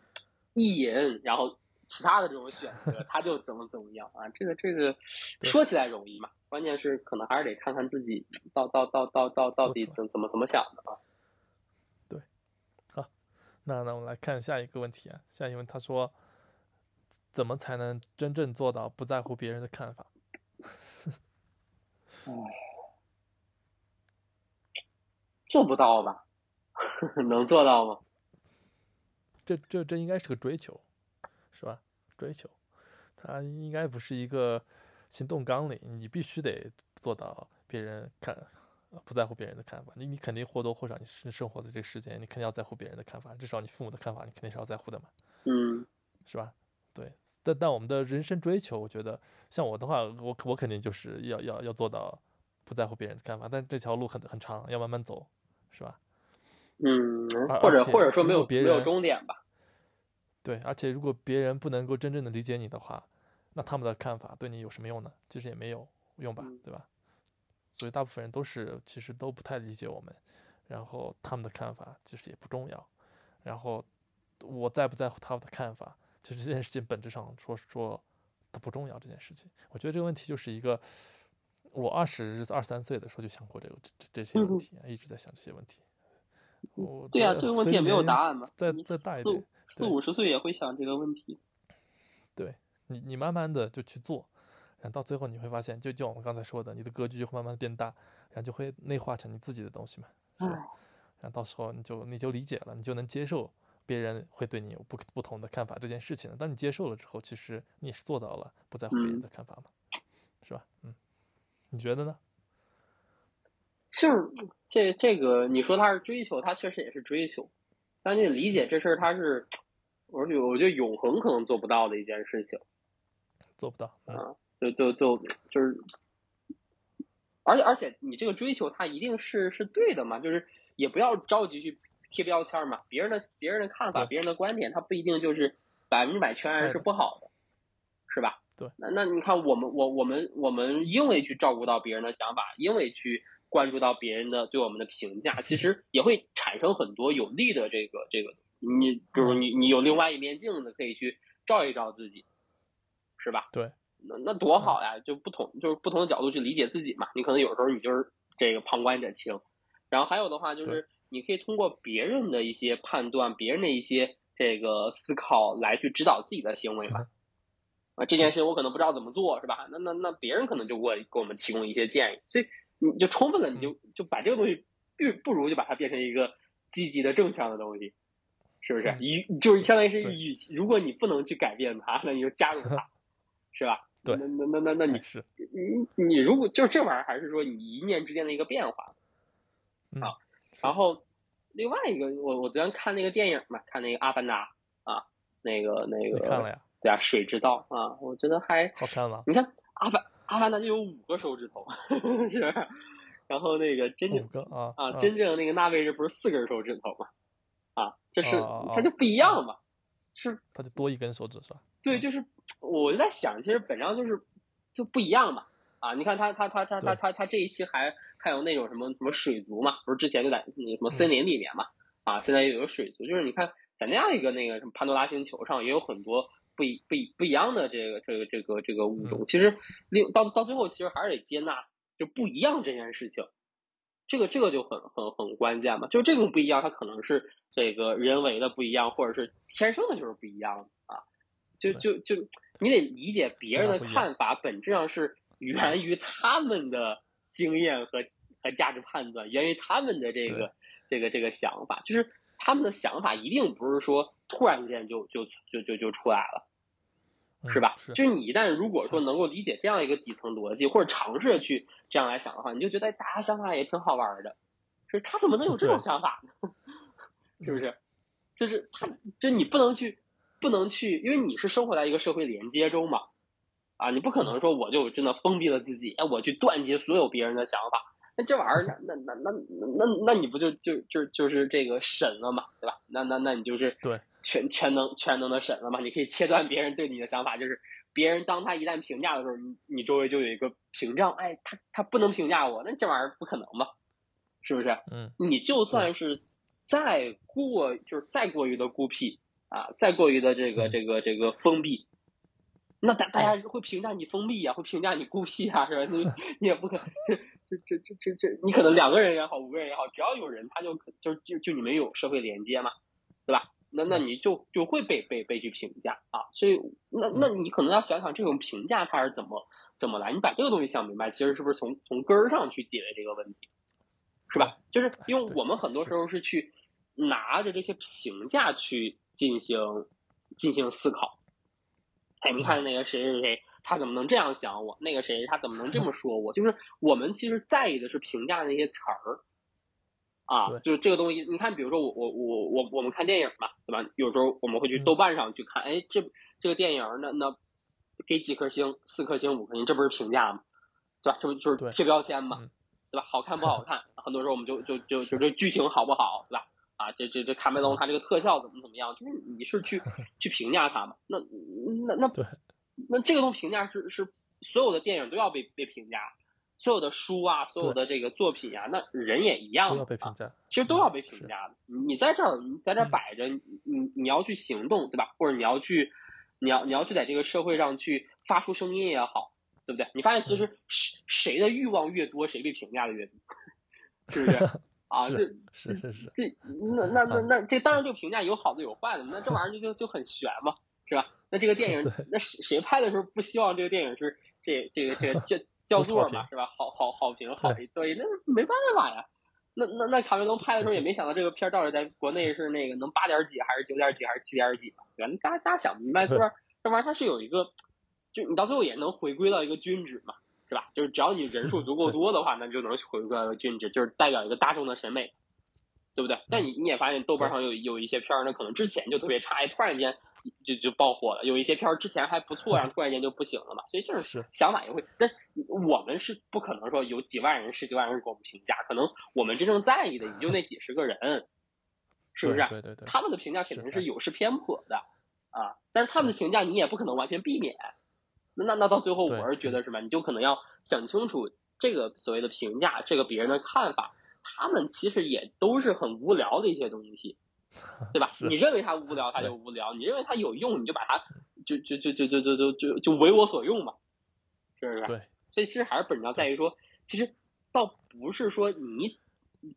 意淫，然后其他的这种选择，它就怎么怎么样啊？这个这个说起来容易嘛，关键是可能还是得看看自己到到到到到到底怎怎么怎么想的啊。那那我们来看下一个问题啊，下一个问他说，怎么才能真正做到不在乎别人的看法？哎，做不到吧？能做到吗？这这这应该是个追求，是吧？追求，它应该不是一个行动纲领，你必须得做到别人看。不在乎别人的看法，你你肯定或多或少你是生活在这个世界，你肯定要在乎别人的看法，至少你父母的看法，你肯定是要在乎的嘛，嗯，是吧？对，但但我们的人生追求，我觉得像我的话，我我肯定就是要要要做到不在乎别人的看法，但这条路很很长，要慢慢走，是吧？嗯，或者或者说没有别人没有终点吧？对，而且如果别人不能够真正的理解你的话，那他们的看法对你有什么用呢？其实也没有用吧，对吧？所以大部分人都是其实都不太理解我们，然后他们的看法其实也不重要，然后我在不在乎他们的看法，其实这件事情本质上说说它不重要。这件事情，我觉得这个问题就是一个我二十二三岁的时候就想过这个这这些问题，一直在想这些问题。我对啊，这个问题也没有答案嘛。再再大一点，四五十岁也会想这个问题。对你，你慢慢的就去做。然后到最后你会发现，就就我们刚才说的，你的格局就会慢慢变大，然后就会内化成你自己的东西嘛，是吧？然后到时候你就你就理解了，你就能接受别人会对你有不不同的看法这件事情了。当你接受了之后，其实你也是做到了不在乎别人的看法嘛，是吧？嗯，你觉得呢？就是这这个，你说他是追求，他确实也是追求但你理解这事儿他是，我觉我觉得永恒可能做不到的一件事情。做不到啊，就就就就是，而且而且你这个追求它一定是是对的嘛，就是也不要着急去贴标签嘛，别人的别人的看法，别人的观点，它不一定就是百分之百全然是不好的，是吧？对。那那你看我们我我们我们因为去照顾到别人的想法，因为去关注到别人的对我们的评价，其实也会产生很多有利的这个这个，你比如你你有另外一面镜子可以去照一照自己。是吧？对，那那多好呀！就不同就是不同的角度去理解自己嘛。你可能有时候你就是这个旁观者清，然后还有的话就是你可以通过别人的一些判断、别人的一些这个思考来去指导自己的行为嘛。啊，这件事我可能不知道怎么做，是吧？那那那别人可能就会给我们提供一些建议，所以你就充分的你就就把这个东西，不不如就把它变成一个积极的正向的东西，是不是？与就是相当于是与如果你不能去改变它，那你就加入它。是吧？对，那那那那那你是你你如果就是这玩意儿，还是说你一念之间的一个变化啊？然后另外一个，我我昨天看那个电影嘛，看那个《阿凡达》啊，那个那个看了呀？对啊，水之道啊，我觉得还好看吗？你看《阿凡阿凡达》就有五个手指头，是吧？然后那个真正啊啊，真正那个纳威人不是四根手指头吗？啊，就是它就不一样嘛，是它就多一根手指是吧？对，就是。我就在想，其实本质上就是就不一样嘛，啊，你看他他他他他他他这一期还还有那种什么什么水族嘛，不是之前就在那什么森林里面嘛，啊，现在又有水族，就是你看在那样一个那个什么潘多拉星球上，也有很多不一不一不一样的这个这个这个这个物种，其实另到到最后其实还是得接纳就不一样这件事情，这个这个就很很很关键嘛，就是这种不一样，它可能是这个人为的不一样，或者是天生的就是不一样。啊。就就就，你得理解别人的看法，本质上是源于他们的经验和和价值判断，源于他们的这个这个这个想法，就是他们的想法一定不是说突然间就就就就就出来了，是吧？就是你一旦如果说能够理解这样一个底层逻辑，或者尝试着去这样来想的话，你就觉得大家想法也挺好玩的，是他怎么能有这种想法呢？是不是？就是他，就你不能去。不能去，因为你是生活在一个社会连接中嘛，啊，你不可能说我就真的封闭了自己，哎，我去断绝所有别人的想法，那这玩意儿，那那那那那那你不就就就就是这个神了嘛，对吧？那那那你就是对全全能全能的神了嘛？你可以切断别人对你的想法，就是别人当他一旦评价的时候，你你周围就有一个屏障，哎，他他不能评价我，那这玩意儿不可能嘛，是不是？嗯，你就算是再过就是再过于的孤僻。啊，再过于的这个这个这个封闭，那大大家会评价你封闭啊，会评价你孤僻啊，是吧？你你也不可能，这这这这这，你可能两个人也好，五个人也好，只要有人，他就就就就你们有社会连接嘛，对吧？那那你就就会被被被去评价啊，所以那那你可能要想想这种评价它是怎么怎么来，你把这个东西想明白，其实是不是从从根儿上去解决这个问题，是吧？就是因为我们很多时候是去拿着这些评价去。进行进行思考，哎，你看那个谁谁谁，他怎么能这样想我？那个谁，他怎么能这么说我？就是我们其实在意的是评价那些词儿，啊，就是这个东西。你看，比如说我我我我我们看电影嘛，对吧？有时候我们会去豆瓣上去看，哎，这这个电影那那给几颗星？四颗星、五颗星，这不是评价吗？对吧？这不就是贴标签嘛？对吧？好看不 好看？很多时候我们就就就就这剧情好不好？对吧？啊，这这这卡梅隆他这个特效怎么怎么样？就是你是去 去评价他嘛？那那那对，那这个东西评价是是所有的电影都要被被评价，所有的书啊，所有的这个作品啊，那人也一样都要被评价，其实都要被评价的。你在这儿，你在这摆着，你你你要去行动，对吧？或者你要去，你要你要去在这个社会上去发出声音也好，对不对？你发现其实谁谁的欲望越多，谁被评价的越多，是不是？啊，这是是是，这那那那那这当然就评价有好的有坏的，那这玩意儿就就就很悬嘛，是吧？那这个电影，那谁谁拍的时候不希望这个电影是这这个这个叫叫座嘛，是吧？好好好评好对，那没办法呀。那那那卡梅隆拍的时候也没想到这个片儿到底在国内是那个能八点几还是九点几还是七点几嘛，对吧？大家大家想明白，这玩这玩意儿它是有一个，就你到最后也能回归到一个均值嘛。是吧？就是只要你人数 足够多的话，那就能回归到均值，就是代表一个大众的审美，对对不对？但你你也发现豆瓣上有有一些片儿，那可能之前就特别差，哎，突然间就就爆火了；有一些片儿之前还不错，然后 突然间就不行了嘛。所以就是是想法也会，但我们是不可能说有几万人、十几万人给我们评价，可能我们真正在意的也就那几十个人，是不是？对对对，他们的评价肯定是是有失偏颇的啊，但是他们的评价你也不可能完全避免。那那那到最后，我是觉得什么？你就可能要想清楚这个所谓的评价，这个别人的看法，他们其实也都是很无聊的一些东西，对吧？你认为它无聊，它就无聊；你认为它有用，你就把它就就就就就就就就就为我所用嘛，是不是？对所以其实还是本质上在于说，其实倒不是说你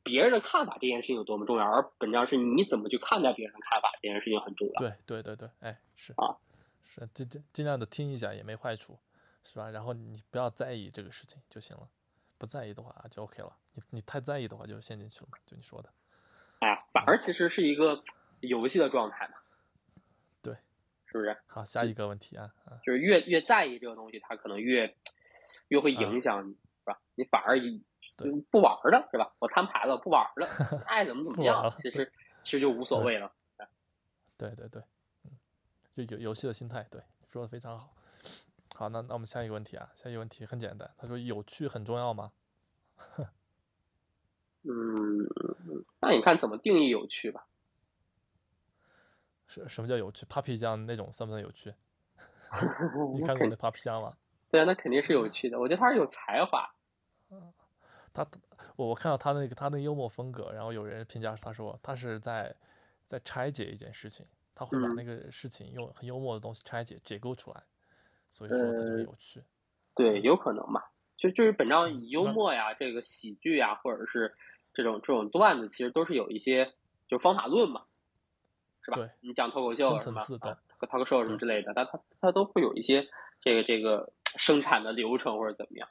别人的看法这件事情有多么重要，而本质上是你怎么去看待别人的看法这件事情很重要。对对对对，哎，是啊，是尽尽尽量的听一下也没坏处，是吧？然后你不要在意这个事情就行了，不在意的话就 OK 了。你你太在意的话就陷进去了嘛，就你说的。哎，反而其实是一个游戏的状态嘛。对，是不是？好，下一个问题啊啊，就是越越在意这个东西，它可能越越会影响你，是吧？你反而一对不玩儿了，是吧？我摊牌了，不玩儿了，爱怎么怎么样其实其实就无所谓了。对对对，嗯，就游游戏的心态，对，说的非常好。好，那那我们下一个问题啊，下一个问题很简单，他说有趣很重要吗？嗯，那你看怎么定义有趣吧？什什么叫有趣？Papi 酱那种算不算有趣？你看过那 Papi 酱吗？对啊，那肯定是有趣的。我觉得他是有才华。他我我看到他那个他那幽默风格，然后有人评价他说他是在在拆解一件事情，他会把嗯那个事情用很幽默的东西拆解解构出来，所以说他就很呃有趣。对，有可能吧。就就是本质上嗯以幽默呀，这个喜剧呀，或者是这种这种段子，其实都是有一些就方法论嘛，是吧？对你讲脱口秀深什么脱口秀什么之类的，它它它都会有一些这个这个生产的流程或者怎么样。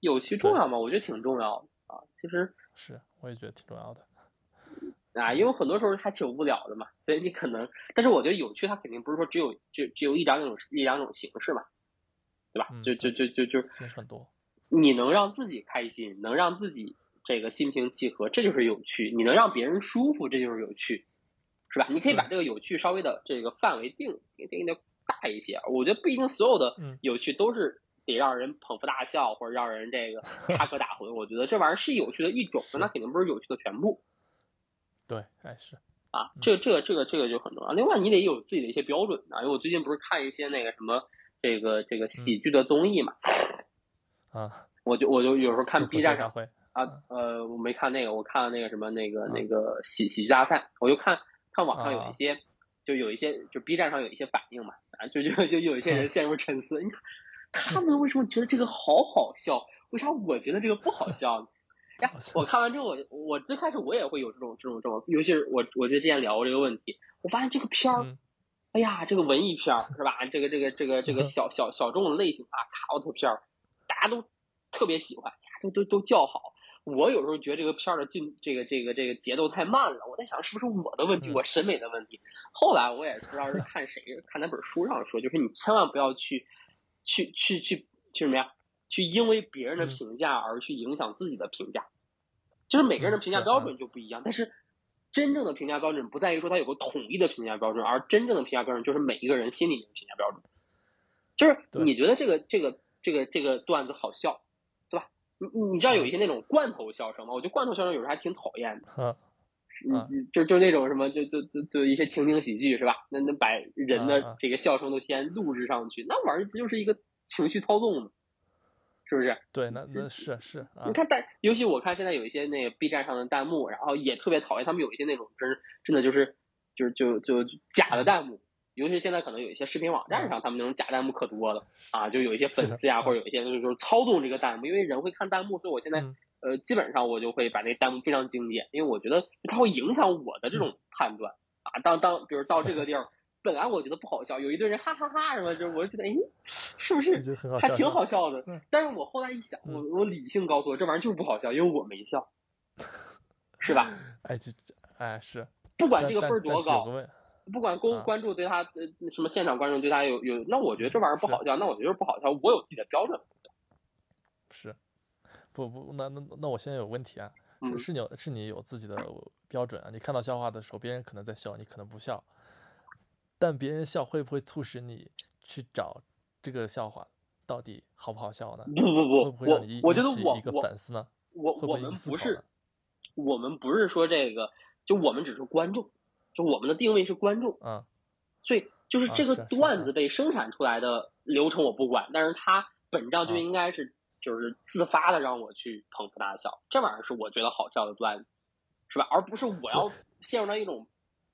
有趣重要吗？我觉得挺重要的啊。其实是，我也觉得挺重要的。啊，因为很多时候还挺无聊的嘛，所以你可能，但是我觉得有趣，它肯定不是说只有就只有一两种一两种形式嘛，对吧？嗯就就就就就形式很多。你能让自己开心，能让自己这个心平气和，这就是有趣；你能让别人舒服，这就是有趣，是吧？你可以把这个有趣稍微的这个范围定定的大一些。我觉得不一定所有的嗯有趣都是得让人捧腹大笑或者让人这个插科打诨。我觉得这玩意儿是有趣的一种，是那肯定不是有趣的全部对，哎是，啊。嗯这这个这个这个就很重要。另外，你得有自己的一些标准啊。因为我最近不是看一些那个什么这个这个喜剧的综艺嘛，啊，我就我就有时候看 B 站上。会。啊，呃，我没看那个，我看了那个什么那个啊那个喜喜剧大赛，我就看看网上有啊一些，就有一些就 B 站上有一些反应嘛，啊，就就就有一些人陷入沉思，你看他们为什么觉得这个好好笑，为啥我觉得这个不好笑呢？呀，我看完之后，我我最开始我也会有这种这种这种，尤其是我我记得之前聊过这个问题，我发现这个片儿，嗯哎呀，这个文艺片儿是吧？这个这个这个这个小小小众的类型啊，卡奥特片儿，大家都特别喜欢，呀都都都叫好。我有时候觉得这个片儿的进这个这个这个节奏太慢了，我在想是不是我的问题，嗯我审美的问题。后来我也不知道是看谁看哪本书上说，就是你千万不要去去去去去什么呀？去因为别人的嗯评价而去影响自己的评价。就是每个人的评价标准就不一样，但是真正的评价标准不在于说它有个统一的评价标准，而真正的评价标准就是每一个人心里面的评价标准。就是你觉得这个这个这个这个段子好笑，对吧？你你你知道有一些那种罐头笑声吗？我觉得罐头笑声有时候还挺讨厌的。啊啊嗯，就就那种什么，就就就就一些情景喜剧是吧？那那把人的这个笑声都先录制上去，那玩意儿不就是一个情绪操纵吗？是不是？对，那那是是啊你，看弹，尤其我看现在有一些那个 B 站上的弹幕，然后也特别讨厌他们有一些那种真真的就是就是就就假的弹幕，尤其现在可能有一些视频网站上，他们那种假弹幕可多了啊，就有一些粉丝呀，或者有一些就是说操纵这个弹幕，因为人会看弹幕，所以我现在嗯呃基本上我就会把那个弹幕非常精简，因为我觉得它会影响我的这种判断啊。当当比如到这个地儿，本来我觉得不好笑，有一堆人哈哈哈什么，就我就觉得哎，是不是还挺好笑的嗯？但是我后来一想，我我理性告诉我这玩意儿就是不好笑，因为我没笑，是吧？哎这这哎是，不管这个分儿多高不管公啊关注对他呃什么现场观众对他有有，那我觉得这玩意儿不好笑，那我觉得不好笑，我有自己的标准。是，不不，那那那我现在有问题啊，嗯是是你有是你有自己的标准啊。你看到笑话的时候，别人可能在笑，你可能不笑，但别人笑会不会促使你去找这个笑话到底好不好笑呢？不不不，会不会让你我我觉得我我反思呢？我我会不会们不是？我们不是说这个，就我们只是观众，就我们的定位是观众，啊所以就是啊这个段子被生产出来的流程我不管，但是它本质上就啊应该是就是自发的让我去捧腹大笑，这玩意儿是我觉得好笑的段子，是吧？而不是我要陷入到一种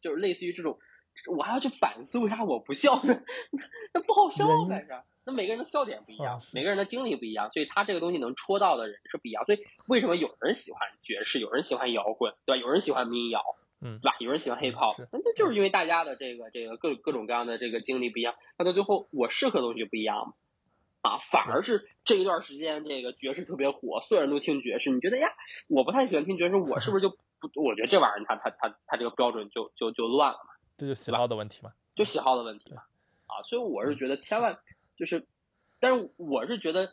就是类似于这种，我还要去反思为啥我不笑呢？那不好笑原因在这儿。那每个人的笑点不一样，每个人的经历不一样，所以他这个东西能戳到的人是不一样。所以为什么有人喜欢爵士，有人喜欢摇滚，对吧？有人喜欢民谣，嗯对吧？有人喜欢 hip hop，那那就是因为大家的这个这个各各种各样的这个经历不一样，那到最后我适合的东西就不一样嘛。啊，反而是这一段时间这个爵士特别火，所有人都听爵士，你觉得呀，我不太喜欢听爵士，我是不是就不？我觉得这玩意儿它它它它这个标准就就就乱了嘛，这就喜好的问题嘛。就喜好的问题嘛。啊，所以我是觉得千万就是，但是我是觉得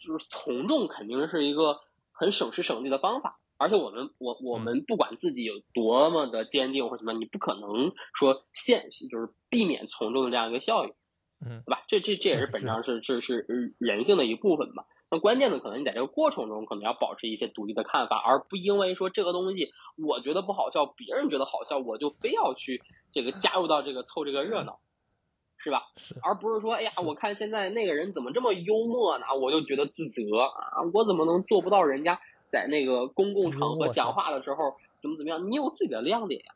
就是从众肯定是一个很省时省力的方法。而且我们我我们不管自己有多么的坚定或什么，你不可能说现就是避免从众的这样一个效应，嗯对吧？这这这也是本质上是是是人性的一部分嘛。那关键的可能你在这个过程中可能要保持一些独立的看法，而不因为说这个东西我觉得不好笑，别人觉得好笑，我就非要去这个加入到这个凑这个热闹，是吧？是而不是说，哎呀，我看现在那个人怎么这么幽默呢，我就觉得自责啊，我怎么能做不到人家在那个公共场合讲话的时候怎么怎么样？你有自己的亮点呀，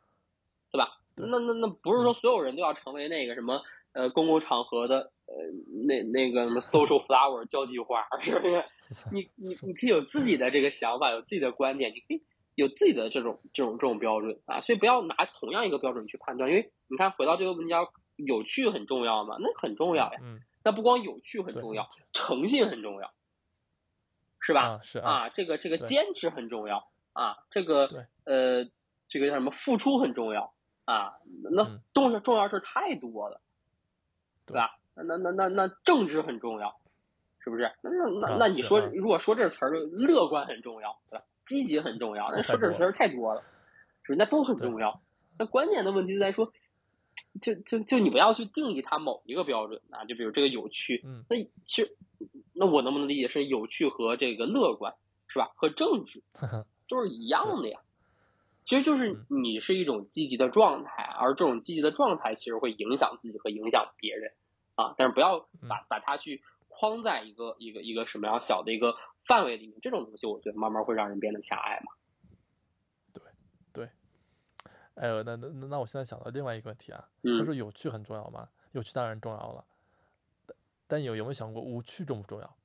对吧？那那那不是说所有人都要成为那个什么呃公共场合的呃那那个什么 social flower 交际花，是不是？你你你可以有自己的这个想法，有自己的观点，你可以有自己的这种这种这种标准啊，所以不要拿同样一个标准去判断，因为你看回到这个问题上，有趣很重要嘛，那很重要呀。嗯，那不光有趣很重要，诚信很重要，是吧？啊是啊，啊，这个这个坚持很重要啊，这个呃这个叫什么付出很重要啊，那嗯重要重要事儿太多了，对对吧？那那那那那政治很重要，是不是？那那那啊那你说如果说这词儿，乐观很重要，对吧？积极很重要，那说这词儿太多了，是不是？那都很重要。那关键的问题就在说，就就就你不要去定义它某一个标准啊，就比如这个有趣，嗯那其实那我能不能理解是有趣和这个乐观是吧？和政治 都是一样的呀。其实就是嗯你是一种积极的状态，而这种积极的状态其实会影响自己和影响别人啊。但是不要嗯把把它去框在一个一个一个什么样小的一个范围里面，这种东西我觉得慢慢会让人变得狭隘嘛。对对哎呦，那那那那我现在想到另外一个问题啊，他嗯说有趣很重要吗？有趣当然重要了，但但有有没有想过无趣重不重要？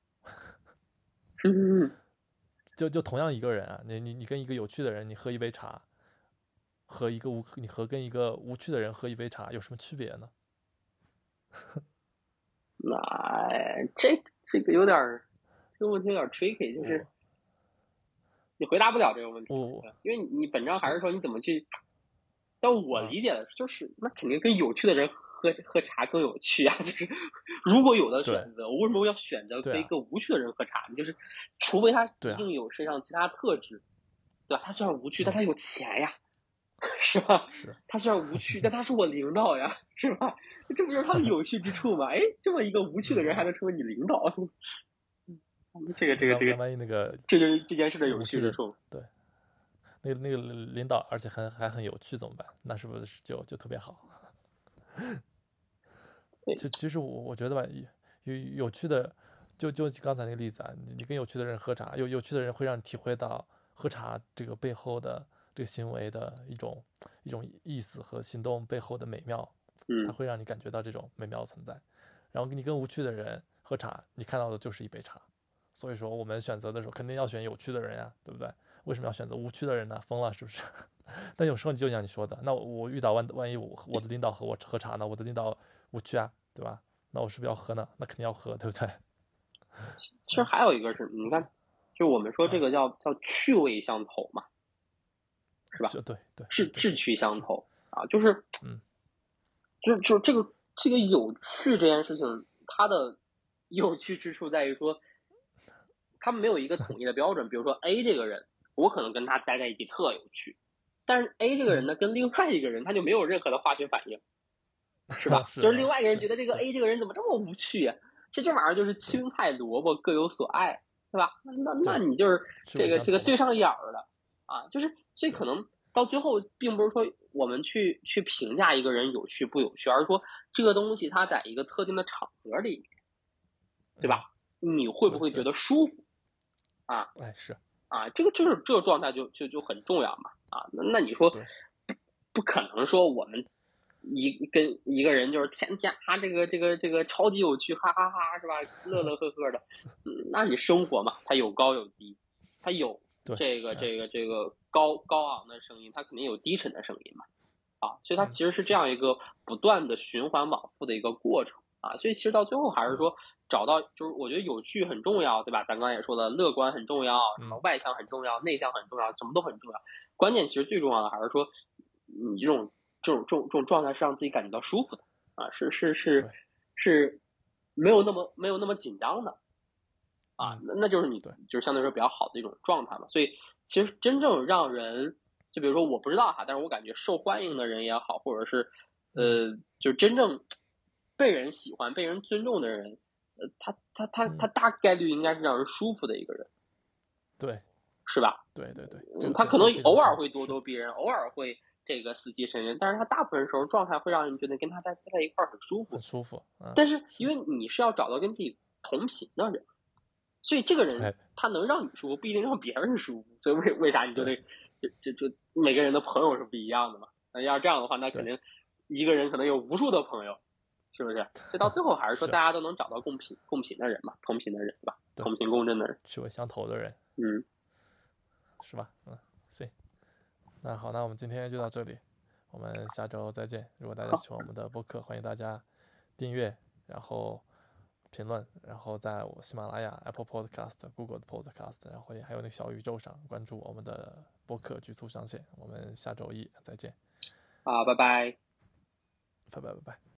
嗯就就同样一个人啊，你你你跟一个有趣的人，你喝一杯茶，和一个无你和跟一个无趣的人喝一杯茶有什么区别呢？那哎这这个有点儿，这个问题有点儿 tricky，就是你回答不了这个问题。因为你你本质上还是说你怎么去，但我啊理解的就是那肯定跟有趣的人喝喝茶更有趣啊，就是如果有的选择，我为什么要选择跟一个无趣的人喝茶呢？就是除非他一定有身上其他特质，对吧？他虽然无趣，嗯但他有钱呀，是吧？是他虽然无趣，但他是我领导呀，是吧？这不就是他的有趣之处吗？哎，这么一个无趣的人还能成为你领导，嗯这个这个这个，万一那个这就是这件事的有趣之处。对那个那个领导，而且还还很有趣怎么办？那是不是就就特别好？其其实我我觉得吧，有有有趣的，就就刚才那个例子啊，你你跟有趣的人喝茶，有有趣的人会让你体会到喝茶这个背后的这个行为的一种一种意思和行动背后的美妙，它嗯会让你感觉到这种美妙存在。然后你跟无趣的人喝茶，你看到的就是一杯茶。所以说，我们选择的时候肯定要选有趣的人呀，对不对？为什么要选择无趣的人呢？疯了是不是？但有时候你就像你说的，那我我遇到万万一我我的领导和我喝茶呢，我的领导无趣啊，对吧？那我是不是要喝呢？那肯定要喝，对不对？其实还有一个是，你看，就我们说这个叫叫趣味相投嘛，是吧？就对对，对志志趣相投啊，就是，嗯，就是就是这个这个有趣这件事情，它的 有趣之处在于说，他们没有一个统一的标准。比如说 A 这个人我可能跟他待在一起特有趣，但是 A 这个人呢，跟另外一个人他就没有任何的化学反应，是吧？是就是另外一个人觉得这个 A 这个人怎么这么无趣呀、其实这玩意儿就是青菜萝卜各有所爱，对吧？那那那你就是这个这个对上眼儿了啊，就是所以可能到最后，并不是说我们去去评价一个人有趣不有趣，而是说这个东西它在一个特定的场合里，对吧？你会不会觉得舒服啊？嗯？哎，是啊，这个就是这个状态就就就很重要嘛啊。那那你说不不可能说我们一跟一个人就是天天啊这个这个这个超级有趣，哈哈哈是吧？乐乐呵呵的，嗯那你生活嘛，它有高有低，它有对这个嗯这个这个高高昂的声音，它肯定有低沉的声音嘛啊，所以它嗯其实是这样一个不断的循环往复的一个过程啊。所以其实到最后还是说找到，就是我觉得有趣很重要，对吧？咱刚才也说了，乐观很重要，什么嗯外向很重要，内向很重要，什么都很重要。关键其实最重要的还是说，你这种这种这种这种状态是让自己感觉到舒服的啊，是是是是没有那么没有那么紧张的啊嗯，那那就是你对就是相对来说比较好的一种状态嘛。所以其实真正让人，就比如说我不知道哈，但是我感觉受欢迎的人也好，或者是呃，就是真正被人喜欢、被人尊重的人，呃，他他他嗯他大概率应该是让人舒服的一个人，对是吧？对对对，嗯他可能偶尔会咄咄逼人，偶尔会这个死气沉沉，但是他大部分时候状态会让人觉得跟他待待在一块儿很舒服很。舒服啊。但是因为你是要找到跟自己同频的人，所以这个人他能让你舒服，不一定让别人舒服。所以为为啥你就得就就就每个人的朋友是不一样的嘛？那要是这样的话，那肯定一个人可能有无数的朋友，是不是？所以到最后还是说大家都能找到共频共频的人嘛，同频的人对吧？同频共振的人，趣味相投的人嗯，是吧？嗯，行。那好，那我们今天就到这里，我们下周再见。如果大家喜欢我们的播客，欢迎大家订阅，然后评论，然后在我喜马拉雅、Apple Podcast、Google 的 Podcast，然后也还有那个小宇宙上关注我们的播客局促上线。我们下周一再见，好，拜拜。拜拜拜拜。